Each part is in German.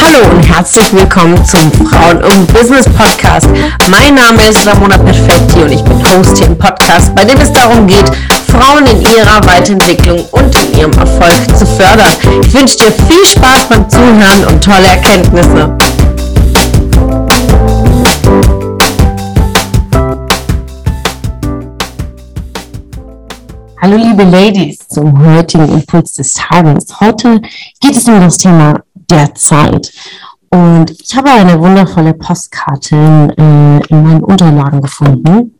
Hallo und herzlich willkommen zum Frauen um Business Podcast. Mein Name ist Ramona Perfetti und ich bin Host hier im Podcast, bei dem es darum geht, Frauen in ihrer Weiterentwicklung und in ihrem Erfolg zu fördern. Ich wünsche dir viel Spaß beim Zuhören und tolle Erkenntnisse. Hallo liebe Ladies zum heutigen Impuls des Tages. Heute geht es um das Thema der Zeit. Und ich habe eine wundervolle Postkarte in, äh, in meinen Unterlagen gefunden,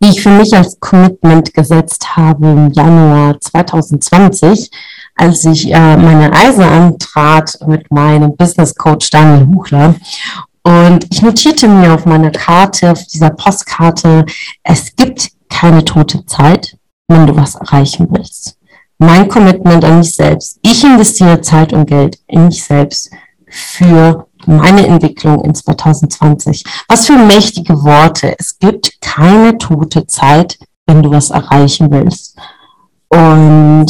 die ich für mich als Commitment gesetzt habe im Januar 2020, als ich äh, meine Reise antrat mit meinem Business Coach Daniel Huchler. Und ich notierte mir auf meiner Karte, auf dieser Postkarte, es gibt keine tote Zeit, wenn du was erreichen willst mein Commitment an mich selbst. Ich investiere Zeit und Geld in mich selbst für meine Entwicklung in 2020. Was für mächtige Worte. Es gibt keine tote Zeit, wenn du was erreichen willst. Und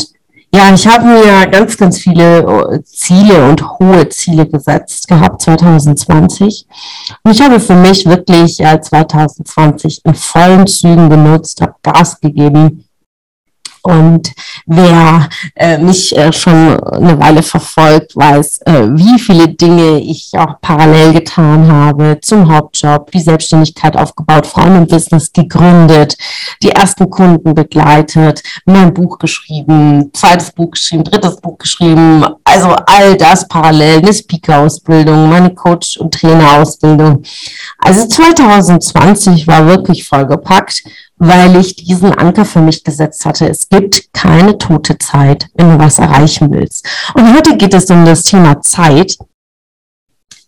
ja, ich habe mir ganz, ganz viele äh, Ziele und hohe Ziele gesetzt gehabt 2020. Und ich habe für mich wirklich 2020 in vollen Zügen genutzt, habe Gas gegeben und wer äh, mich äh, schon eine Weile verfolgt, weiß, äh, wie viele Dinge ich auch parallel getan habe zum Hauptjob, die Selbstständigkeit aufgebaut, Frauen-Business gegründet, die ersten Kunden begleitet, mein Buch geschrieben, zweites Buch geschrieben, drittes Buch geschrieben, also all das parallel, eine Speaker-Ausbildung, meine Coach- und Trainer-Ausbildung. Also 2020 war wirklich vollgepackt weil ich diesen Anker für mich gesetzt hatte. Es gibt keine tote Zeit, wenn du was erreichen willst. Und heute geht es um das Thema Zeit.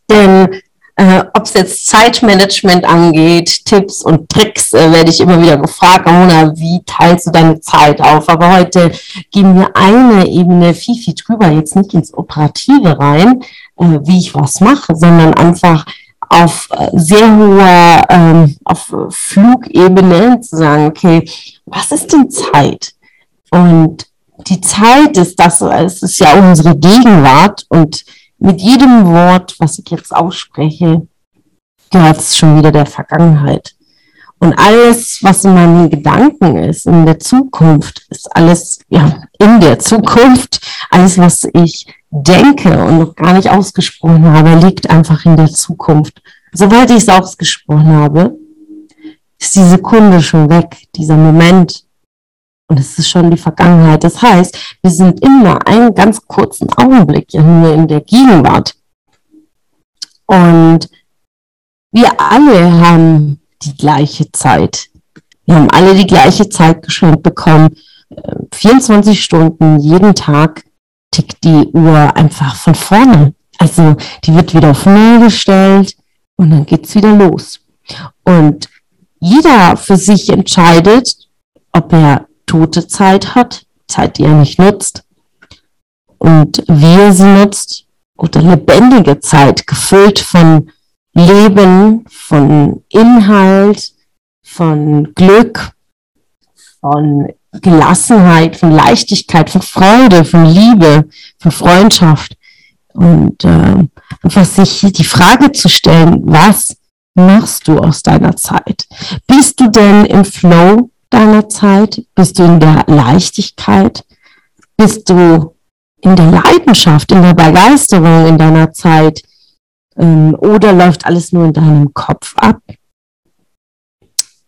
Denn äh, ob es jetzt Zeitmanagement angeht, Tipps und Tricks, äh, werde ich immer wieder gefragt, Ramona, wie teilst du deine Zeit auf? Aber heute gehen wir eine Ebene viel, viel drüber, jetzt nicht ins Operative rein, äh, wie ich was mache, sondern einfach auf äh, sehr hoher, ähm, auf Flugebene zu sagen, okay, was ist denn Zeit? Und die Zeit ist das, es ist ja unsere Gegenwart und mit jedem Wort, was ich jetzt ausspreche, gehört es schon wieder der Vergangenheit. Und alles, was in meinen Gedanken ist, in der Zukunft, ist alles ja, in der Zukunft. Alles, was ich denke und noch gar nicht ausgesprochen habe, liegt einfach in der Zukunft. Sobald ich es ausgesprochen habe, ist die Sekunde schon weg, dieser Moment. Und es ist schon die Vergangenheit. Das heißt, wir sind immer einen ganz kurzen Augenblick nur in der Gegenwart. Und wir alle haben die gleiche Zeit. Wir haben alle die gleiche Zeit geschenkt bekommen. 24 äh, Stunden jeden Tag tickt die Uhr einfach von vorne. Also die wird wieder auf Null gestellt und dann geht's wieder los. Und jeder für sich entscheidet, ob er tote Zeit hat, Zeit, die er nicht nutzt, und wie er sie nutzt, oder lebendige Zeit, gefüllt von Leben, von Inhalt, von Glück, von Gelassenheit, von Leichtigkeit, von Freude, von Liebe, von Freundschaft. Und äh, einfach sich die Frage zu stellen, was machst du aus deiner Zeit? Bist du denn im Flow deiner Zeit? Bist du in der Leichtigkeit? Bist du in der Leidenschaft, in der Begeisterung in deiner Zeit? Ähm, oder läuft alles nur in deinem Kopf ab?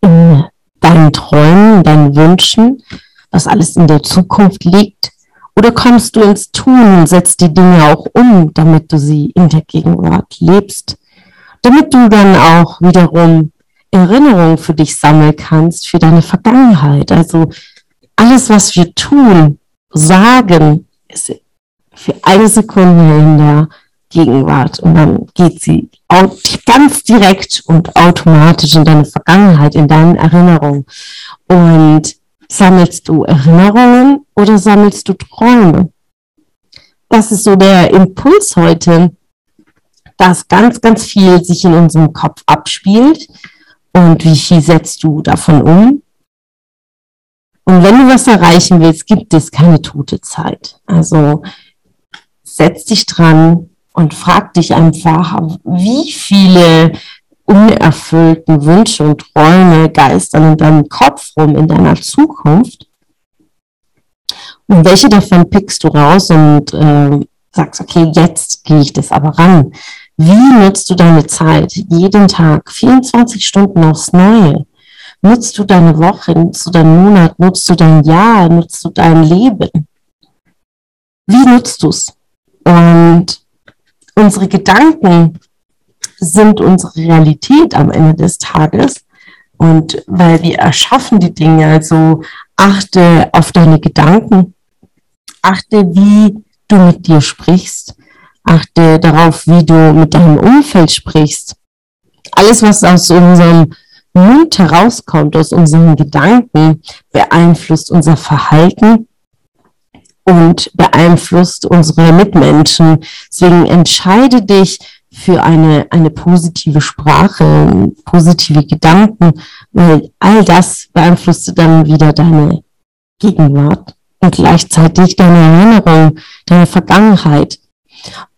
In deinen Träumen, in deinen Wünschen, was alles in der Zukunft liegt? Oder kommst du ins Tun und setzt die Dinge auch um, damit du sie in der Gegenwart lebst? Damit du dann auch wiederum Erinnerungen für dich sammeln kannst, für deine Vergangenheit. Also alles, was wir tun, sagen, ist für eine Sekunde in der Gegenwart und dann geht sie ganz direkt und automatisch in deine Vergangenheit, in deinen Erinnerungen. Und sammelst du Erinnerungen oder sammelst du Träume? Das ist so der Impuls heute, dass ganz, ganz viel sich in unserem Kopf abspielt und wie viel setzt du davon um? Und wenn du was erreichen willst, gibt es keine tote Zeit. Also setz dich dran und frag dich einfach, wie viele unerfüllten Wünsche und Träume geistern in deinem Kopf rum, in deiner Zukunft. Und welche davon pickst du raus und äh, sagst, okay, jetzt gehe ich das aber ran. Wie nutzt du deine Zeit jeden Tag, 24 Stunden aufs Neue? Nutzt du deine Woche, nutzt du deinen Monat, nutzt du dein Jahr, nutzt du dein Leben? Wie nutzt du es? Und unsere Gedanken sind unsere Realität am Ende des Tages. Und weil wir erschaffen die Dinge, also achte auf deine Gedanken, achte, wie du mit dir sprichst, achte darauf, wie du mit deinem Umfeld sprichst. Alles, was aus unserem Mund herauskommt, aus unseren Gedanken, beeinflusst unser Verhalten und beeinflusst unsere Mitmenschen. Deswegen entscheide dich für eine, eine positive Sprache, positive Gedanken, weil all das beeinflusst dann wieder deine Gegenwart und gleichzeitig deine Erinnerung, deine Vergangenheit.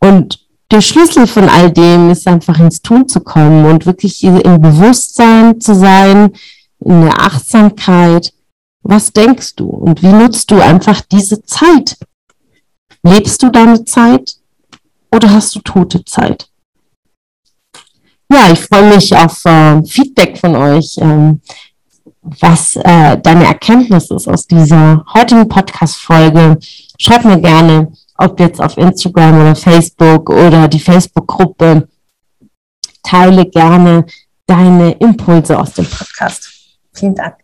Und der Schlüssel von all dem ist einfach ins Tun zu kommen und wirklich im Bewusstsein zu sein, in der Achtsamkeit. Was denkst du und wie nutzt du einfach diese Zeit? Lebst du deine Zeit oder hast du tote Zeit? Ja, ich freue mich auf äh, Feedback von euch, ähm, was äh, deine Erkenntnis ist aus dieser heutigen Podcast-Folge. Schreib mir gerne ob jetzt auf Instagram oder Facebook oder die Facebook-Gruppe. Teile gerne deine Impulse aus dem Podcast. Vielen Dank.